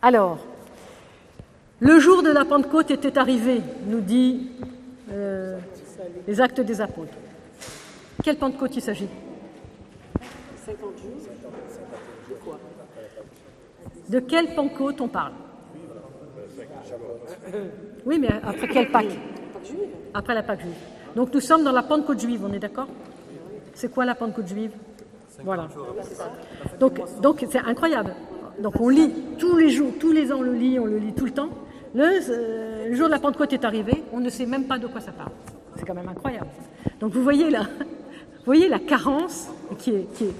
Alors, le jour de la Pentecôte était arrivé, nous dit euh, les actes des apôtres. Quelle Pentecôte il s'agit? 50 jours. De quelle Pentecôte on parle? Oui, mais après quelle Pâque? Après la Pâque juive. Donc nous sommes dans la Pentecôte juive, on est d'accord? C'est quoi la Pentecôte juive? Voilà. Donc c'est incroyable. Donc on lit tous les jours, tous les ans on le lit, on le lit tout le temps. Le, le jour de la Pentecôte est arrivé, on ne sait même pas de quoi ça parle. C'est quand même incroyable. Donc vous voyez là, voyez la carence qui est, qui est,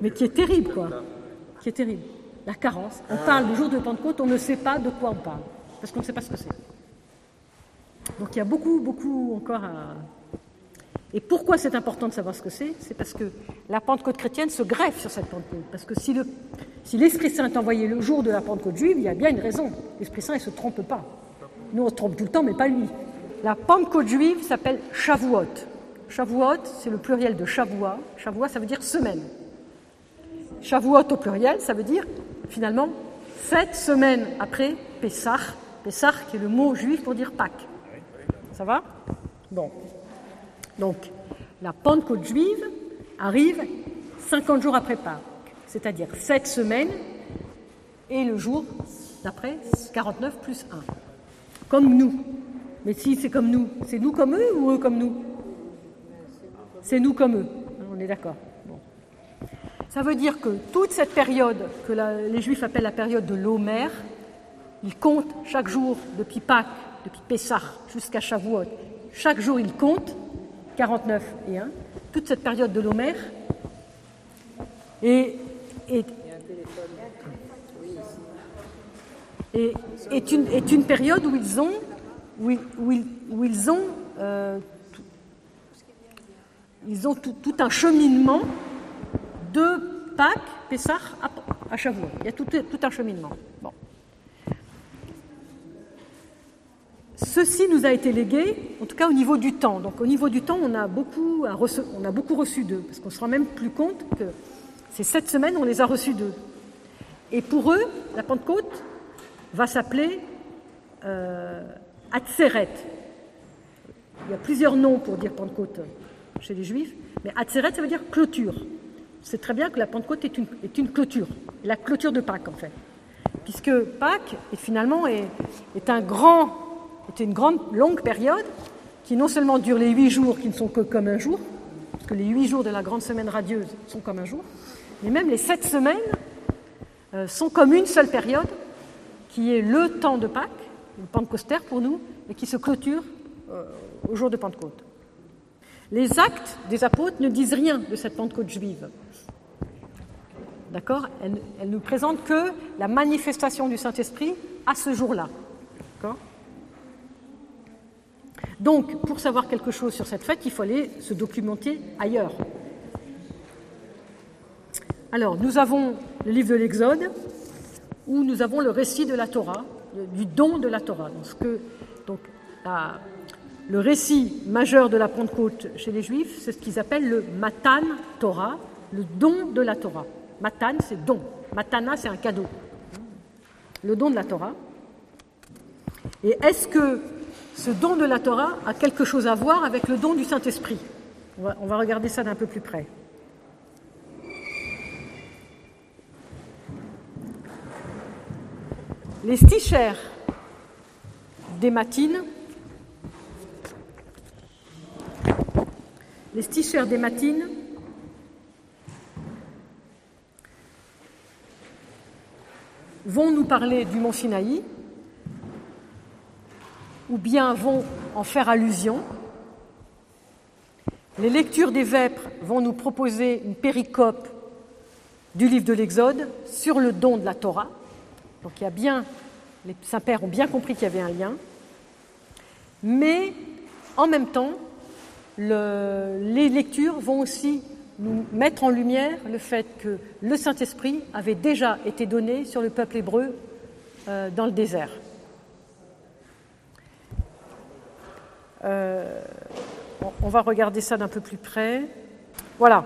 mais qui est terrible quoi, qui est terrible. La carence. On parle du jour de Pentecôte, on ne sait pas de quoi on parle parce qu'on ne sait pas ce que c'est. Donc il y a beaucoup, beaucoup encore à. Et pourquoi c'est important de savoir ce que c'est? C'est parce que la Pentecôte chrétienne se greffe sur cette Pentecôte. Parce que si, le, si l'Esprit Saint est envoyé le jour de la Pentecôte juive, il y a bien une raison. L'Esprit Saint, il ne se trompe pas. Nous, on se trompe tout le temps, mais pas lui. La Pentecôte juive s'appelle Shavuot. Shavuot, c'est le pluriel de Shavua. Shavua, ça veut dire semaine. Shavuot au pluriel, ça veut dire finalement sept semaines après Pessah. Pessah, qui est le mot juif pour dire Pâques. Ça va? Bon. Donc, la Pentecôte juive arrive 50 jours après Pâques, c'est-à-dire 7 semaines et le jour d'après 49 plus 1. Comme nous. Mais si c'est comme nous, c'est nous comme eux ou eux comme nous? C'est nous comme eux. On est d'accord. Bon. Ça veut dire que toute cette période que les Juifs appellent la période de l'Homère, ils comptent chaque jour depuis Pâques, depuis Pessah jusqu'à Shavuot. Chaque jour, ils comptent 49 et 1, toute cette période de l'Homère. Et est, une, est une période où ils ont, où où ils, ont, euh, tout, ils ont tout, tout, un cheminement de Pâques, Pessah à, à. Il y a tout, tout un cheminement. Bon. Ceci nous a été légué, en tout cas au niveau du temps. Donc au niveau du temps, on a beaucoup, on a beaucoup reçu d'eux, parce qu'on se rend même plus compte que ces sept semaines, on les a reçus d'eux. Et pour eux, la Pentecôte va s'appeler euh, Atzeret. Il y a plusieurs noms pour dire Pentecôte chez les Juifs, mais Atzeret, ça veut dire clôture. C'est très bien que la Pentecôte est une, est une clôture, la clôture de Pâques en fait. Puisque Pâques, finalement, est, est un grand c'était une grande, longue période qui non seulement dure les huit jours qui ne sont que comme un jour, parce que les huit jours de la grande semaine radieuse sont comme un jour, mais même les sept semaines euh, sont comme une seule période, qui est le temps de Pâques, le Pentecostère pour nous, et qui se clôture euh, au jour de Pentecôte. Les actes des apôtres ne disent rien de cette Pentecôte juive. D'accord? Elle, elle nous présente que la manifestation du Saint-Esprit à ce jour-là. D'accord? Donc, pour savoir quelque chose sur cette fête, il faut aller se documenter ailleurs. Alors, nous avons le livre de l'Exode, où nous avons le récit de la Torah, du don de la Torah. Donc, le récit majeur de la Pentecôte chez les Juifs, c'est ce qu'ils appellent le Matan Torah, le don de la Torah. Matan, c'est don. Matana, c'est un cadeau. Le don de la Torah. Et est-ce que ce don de la Torah a quelque chose à voir avec le don du Saint-Esprit. On va, regarder ça d'un peu plus près. Les stichères des matines, les stichères des matines vont nous parler du mont Sinaï, ou bien vont en faire allusion. Les lectures des vêpres vont nous proposer une péricope du livre de l'Exode sur le don de la Torah. Donc il y a bien, les saints-pères ont bien compris qu'il y avait un lien. Mais en même temps, le, les lectures vont aussi nous mettre en lumière le fait que le Saint-Esprit avait déjà été donné sur le peuple hébreu euh, dans le désert. Euh, on va regarder ça d'un peu plus près. Voilà.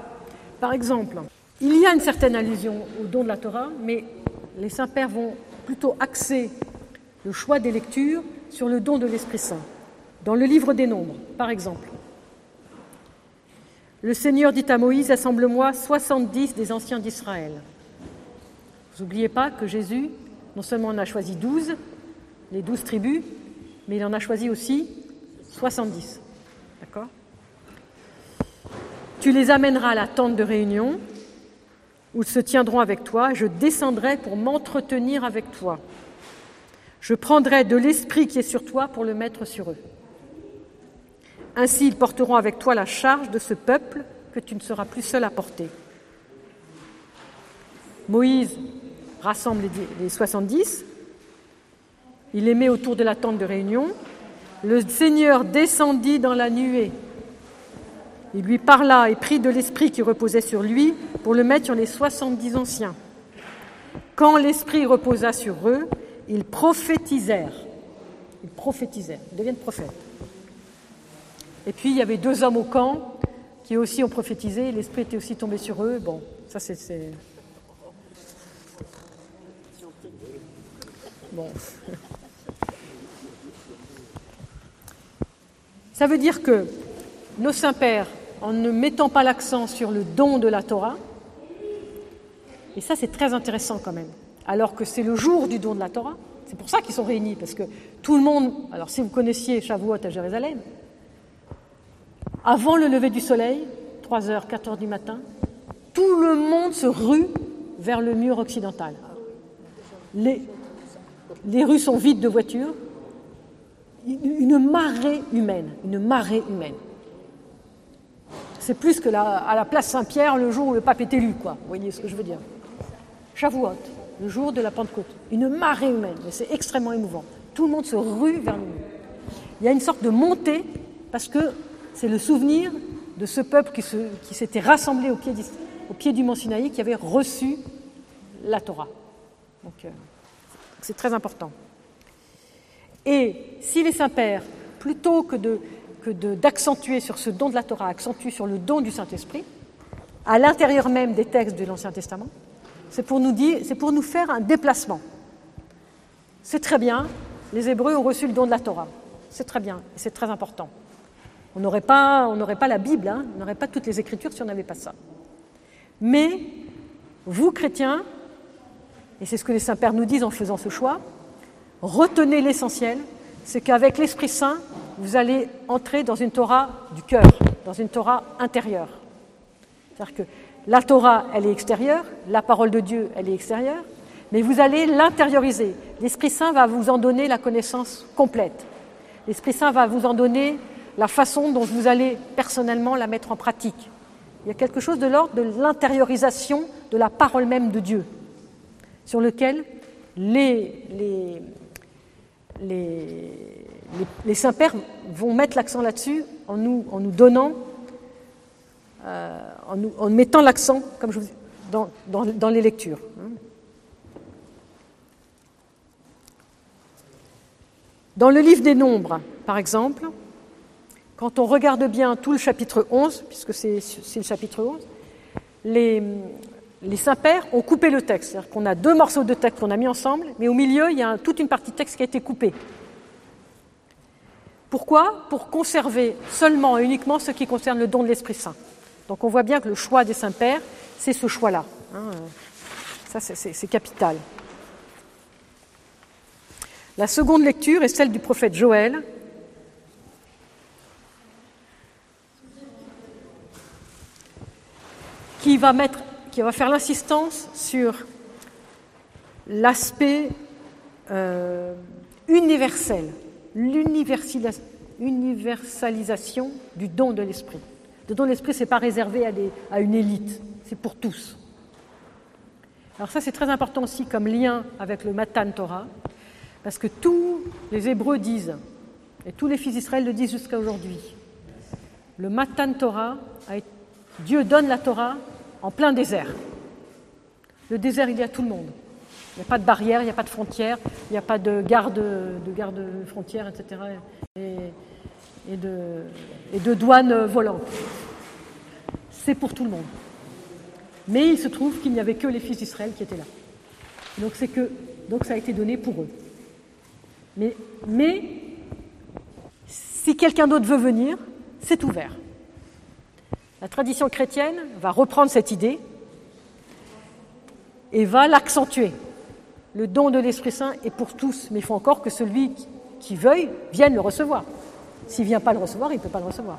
Par exemple, il y a une certaine allusion au don de la Torah, mais les saints-pères vont plutôt axer le choix des lectures sur le don de l'Esprit Saint. Dans le livre des Nombres, par exemple, le Seigneur dit à Moïse, assemble-moi 70 des anciens d'Israël. Vous n'oubliez pas que Jésus, non seulement en a choisi 12, les 12 tribus, mais il en a choisi aussi 70. D'accord? Tu les amèneras à la tente de réunion, où ils se tiendront avec toi, je descendrai pour m'entretenir avec toi. Je prendrai de l'esprit qui est sur toi pour le mettre sur eux. Ainsi ils porteront avec toi la charge de ce peuple que tu ne seras plus seul à porter. Moïse rassemble les 70, il les met autour de la tente de réunion. Le Seigneur descendit dans la nuée. Il lui parla et prit de l'esprit qui reposait sur lui pour le mettre sur les 70 anciens. Quand l'esprit reposa sur eux, ils prophétisèrent. Ils prophétisèrent, ils deviennent prophètes. Et puis il y avait deux hommes au camp qui aussi ont prophétisé, l'esprit était aussi tombé sur eux. Bon, ça c'est. Bon. Ça veut dire que nos saints-pères, en ne mettant pas l'accent sur le don de la Torah, et ça c'est très intéressant quand même, alors que c'est le jour du don de la Torah, c'est pour ça qu'ils sont réunis, parce que tout le monde, alors si vous connaissiez Shavuot à Jérusalem, avant le lever du soleil, 3h, 4h du matin, tout le monde se rue vers le mur occidental. Les, les rues sont vides de voitures, une marée humaine, une marée humaine. C'est plus que la, à la place Saint-Pierre le jour où le pape est élu, quoi. Vous voyez ce que je veux dire Shavuot, le jour de la Pentecôte. Une marée humaine, mais c'est extrêmement émouvant. Tout le monde se rue vers mur. Il y a une sorte de montée parce que c'est le souvenir de ce peuple qui, s'était rassemblé au pied, au pied, du mont Sinaï, qui avait reçu la Torah. Donc, euh, c'est très important. Et si les saints-pères, plutôt que, d'accentuer sur ce don de la Torah, accentuent sur le don du Saint-Esprit, à l'intérieur même des textes de l'Ancien Testament, c'est pour, nous dire, c'est pour nous faire un déplacement. C'est très bien, les Hébreux ont reçu le don de la Torah. C'est très bien, c'est très important. On n'aurait pas, la Bible, hein, on n'aurait pas toutes les Écritures si on n'avait pas ça. Mais vous, chrétiens, et c'est ce que les saints-pères nous disent en faisant ce choix, retenez l'essentiel, c'est qu'avec l'Esprit Saint, vous allez entrer dans une Torah du cœur, dans une Torah intérieure. C'est-à-dire que la Torah, elle est extérieure, la parole de Dieu, elle est extérieure, mais vous allez l'intérioriser. L'Esprit Saint va vous en donner la connaissance complète. L'Esprit Saint va vous en donner la façon dont vous allez personnellement la mettre en pratique. Il y a quelque chose de l'ordre de l'intériorisation de la parole même de Dieu, sur lequel les, les, les, les saints-pères vont mettre l'accent là-dessus en nous, en nous donnant, euh, en, mettant l'accent, comme je vous dans, dans, dans les lectures. Dans le livre des Nombres, par exemple, quand on regarde bien tout le chapitre 11, puisque c'est le chapitre 11, les, les saints-pères ont coupé le texte. C'est-à-dire qu'on a deux morceaux de texte qu'on a mis ensemble, mais au milieu, il y a toute une partie de texte qui a été coupée. Pourquoi? Pour conserver seulement et uniquement ce qui concerne le don de l'Esprit Saint. Donc on voit bien que le choix des saints-pères, c'est ce choix-là. Hein. Ça, c'est capital. La seconde lecture est celle du prophète Joël. qui va mettre qui va faire l'insistance sur l'aspect euh, universel, l'universalisation du don de l'esprit. Le don de l'esprit, ce n'est pas réservé à, à une élite, c'est pour tous. Alors ça, c'est très important aussi comme lien avec le Matan Torah, parce que tous les Hébreux disent, et tous les fils d'Israël le disent jusqu'à aujourd'hui, le Matan Torah, Dieu donne la Torah en plein désert. Le désert, il y a tout le monde. Il n'y a pas de barrière, il n'y a pas de frontière, il n'y a pas de garde, de garde frontière, etc. Et, de, et de douane volante. C'est pour tout le monde. Mais il se trouve qu'il n'y avait que les fils d'Israël qui étaient là. Donc que donc ça a été donné pour eux. Mais, mais si quelqu'un d'autre veut venir, c'est ouvert. La tradition chrétienne va reprendre cette idée et va l'accentuer. Le don de l'Esprit Saint est pour tous, mais il faut encore que celui qui veuille vienne le recevoir. S'il ne vient pas le recevoir, il ne peut pas le recevoir.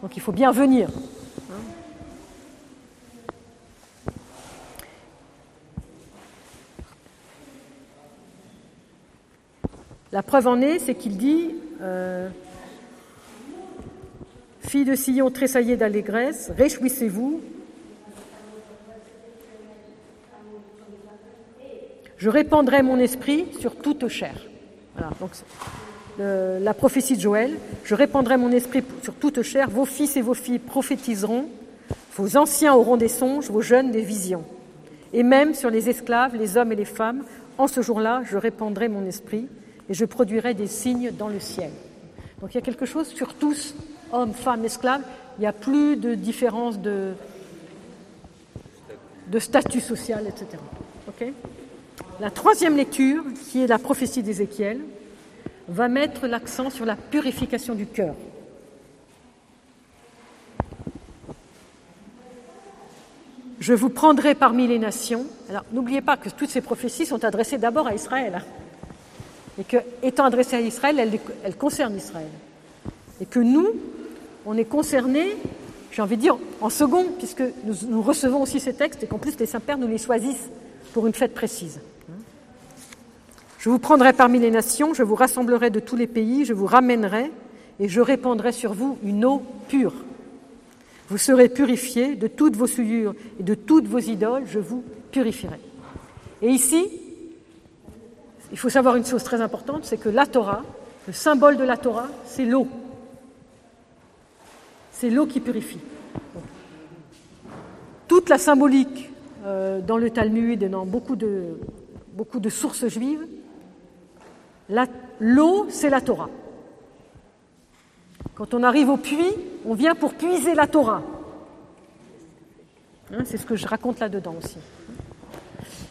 Donc il faut bien venir. La preuve en est, c'est qu'il dit euh, Fille de Sion, tressaillez d'allégresse, réjouissez-vous. Je répandrai mon esprit sur toute chair. Voilà, donc la prophétie de Joël Je répandrai mon esprit sur toute chair, vos fils et vos filles prophétiseront, vos anciens auront des songes, vos jeunes des visions. Et même sur les esclaves, les hommes et les femmes, en ce jour-là, je répandrai mon esprit et je produirai des signes dans le ciel. Donc il y a quelque chose sur tous, hommes, femmes, esclaves, il n'y a plus de différence de, de statut social, etc. la troisième lecture, qui est la prophétie d'Ézéchiel, va mettre l'accent sur la purification du cœur. Je vous prendrai parmi les nations. Alors n'oubliez pas que toutes ces prophéties sont adressées d'abord à Israël. Hein et que, étant adressée à Israël, elle, elle, concerne Israël. Et que nous, on est concernés, j'ai envie de dire, en second, puisque nous, nous recevons aussi ces textes et qu'en plus les saints-pères nous les choisissent pour une fête précise. Je vous prendrai parmi les nations, je vous rassemblerai de tous les pays, je vous ramènerai et je répandrai sur vous une eau pure. Vous serez purifiés de toutes vos souillures et de toutes vos idoles, je vous purifierai. Et ici, il faut savoir une chose très importante, c'est que la Torah, le symbole de la Torah, c'est l'eau. C'est l'eau qui purifie. Toute la symbolique euh, dans le Talmud et dans beaucoup de, sources juives, l'eau, c'est la Torah. Quand on arrive au puits, on vient pour puiser la Torah. Hein, c'est ce que je raconte là-dedans aussi.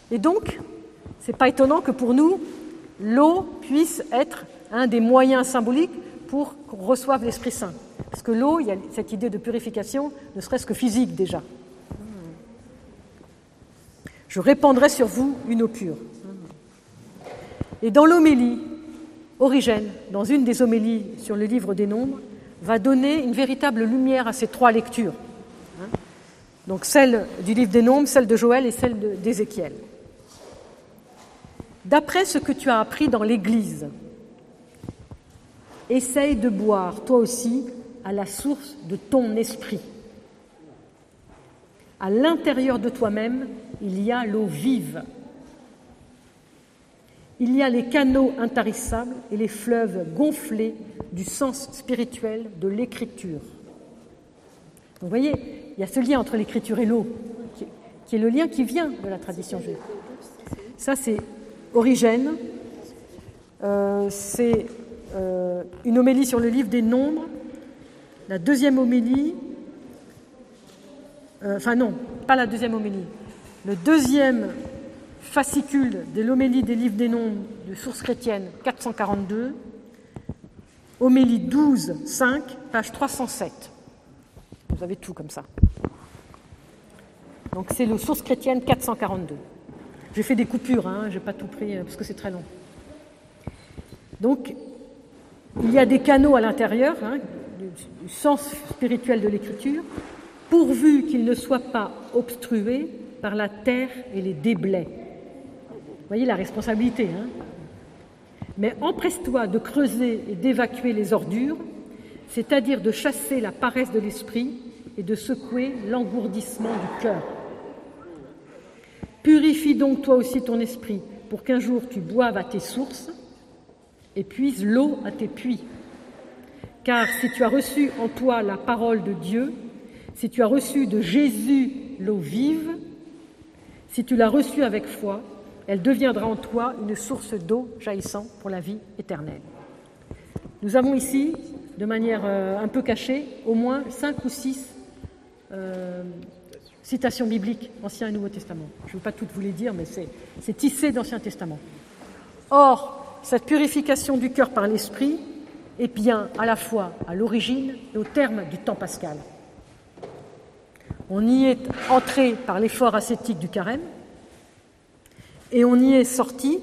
Et donc, ce n'est pas étonnant que pour nous, l'eau puisse être un des moyens symboliques pour qu'on reçoive l'Esprit Saint. Parce que l'eau, il y a cette idée de purification, ne serait-ce que physique déjà. Je répandrai sur vous une eau pure. Et dans l'homélie, Origène, dans une des homélies sur le livre des Nombres, va donner une véritable lumière à ces trois lectures. Donc celle du livre des Nombres, celle de Joël et celle d'Ézéchiel. D'après ce que tu as appris dans l'Église, essaye de boire toi aussi à la source de ton esprit. À l'intérieur de toi-même, il y a l'eau vive. Il y a les canaux intarissables et les fleuves gonflés du sens spirituel de l'écriture. Vous voyez, il y a ce lien entre l'écriture et l'eau, qui est le lien qui vient de la tradition juive. Ça, c'est Origène. Euh, c'est euh, une homélie sur le livre des Nombres. La deuxième homélie, euh, enfin non, pas la deuxième homélie. Le deuxième fascicule de l'homélie des livres des Nombres de source chrétienne 442, homélie 12, 5, page 307. Vous avez tout comme ça. Donc c'est le source chrétienne 442. J'ai fait des coupures, hein, je n'ai pas tout pris euh, parce que c'est très long. Donc, il y a des canaux à l'intérieur hein, du, sens spirituel de l'écriture, pourvu qu'ils ne soient pas obstrués par la terre et les déblais. Voyez la responsabilité. Hein Mais empresse-toi de creuser et d'évacuer les ordures, c'est-à-dire de chasser la paresse de l'esprit et de secouer l'engourdissement du cœur. Purifie donc toi aussi ton esprit pour qu'un jour tu boives à tes sources et puises l'eau à tes puits. Car si tu as reçu en toi la parole de Dieu, si tu as reçu de Jésus l'eau vive, si tu l'as reçue avec foi, elle deviendra en toi une source d'eau jaillissant pour la vie éternelle. Nous avons ici, de manière euh, un peu cachée, au moins cinq ou six euh, Citation biblique, Ancien et Nouveau Testament. Je ne vais pas toutes vous les dire, mais c'est tissé d'Ancien Testament. Or, cette purification du cœur par l'Esprit est bien à la fois à l'origine et au terme du temps pascal. On y est entré par l'effort ascétique du carême et on y est sorti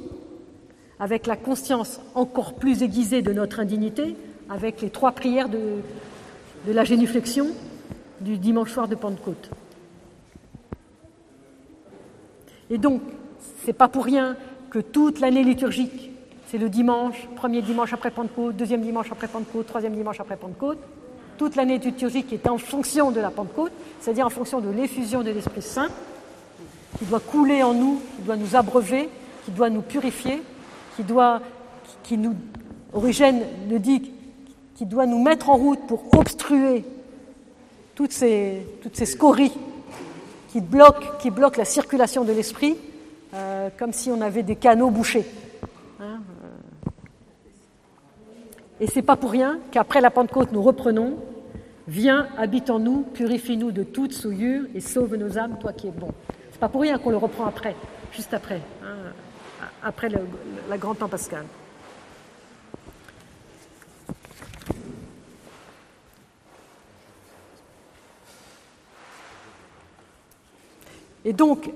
avec la conscience encore plus aiguisée de notre indignité, avec les trois prières de, la génuflexion du dimanche soir de Pentecôte. Et donc, c'est pas pour rien que toute l'année liturgique, c'est le dimanche, premier dimanche après Pentecôte, deuxième dimanche après Pentecôte, troisième dimanche après Pentecôte. Toute l'année liturgique est en fonction de la Pentecôte, c'est-à-dire en fonction de l'effusion de l'Esprit Saint, qui doit couler en nous, qui doit nous abreuver, qui doit nous purifier, qui doit, qui nous, Origène le dit, qui doit nous mettre en route pour obstruer toutes ces, toutes ces scories qui bloquent, qui bloquent la circulation de l'esprit, euh, comme si on avait des canaux bouchés. Hein, euh. Et c'est pas pour rien qu'après la Pentecôte, nous reprenons Viens, habite en nous, purifie-nous de toute souillure et sauve nos âmes, toi qui es bon. C'est pas pour rien qu'on le reprend après, juste après, hein, après la grand temps pascal. Et donc,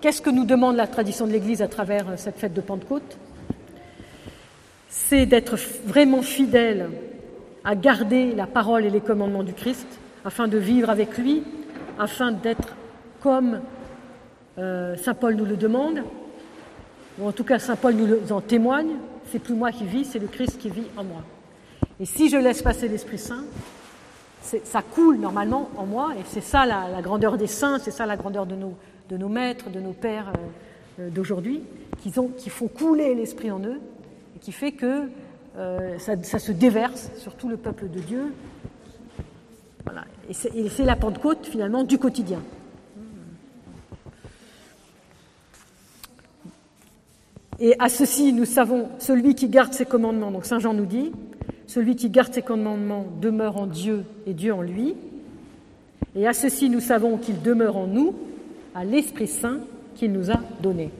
qu'est-ce que nous demande la tradition de l'Église à travers euh, cette fête de Pentecôte? C'est d'être vraiment fidèle à garder la parole et les commandements du Christ, afin de vivre avec lui, afin d'être comme euh, Saint Paul nous le demande, ou en tout cas Saint Paul nous en témoigne, c'est plus moi qui vis, c'est le Christ qui vit en moi. Et si je laisse passer l'Esprit Saint, ça coule normalement en moi, et c'est ça la, grandeur des saints, c'est ça la grandeur de nos, de nos maîtres, de nos pères euh, euh, d'aujourd'hui, qui, font couler l'esprit en eux, qui fait que euh, ça, se déverse sur tout le peuple de Dieu. Et c'est la Pentecôte finalement du quotidien. Et à ceci, nous savons, celui qui garde ses commandements, donc Saint Jean nous dit, celui qui garde ses commandements demeure en Dieu et Dieu en lui. Et à ceci, nous savons qu'il demeure en nous à l'Esprit Saint qu'il nous a donné.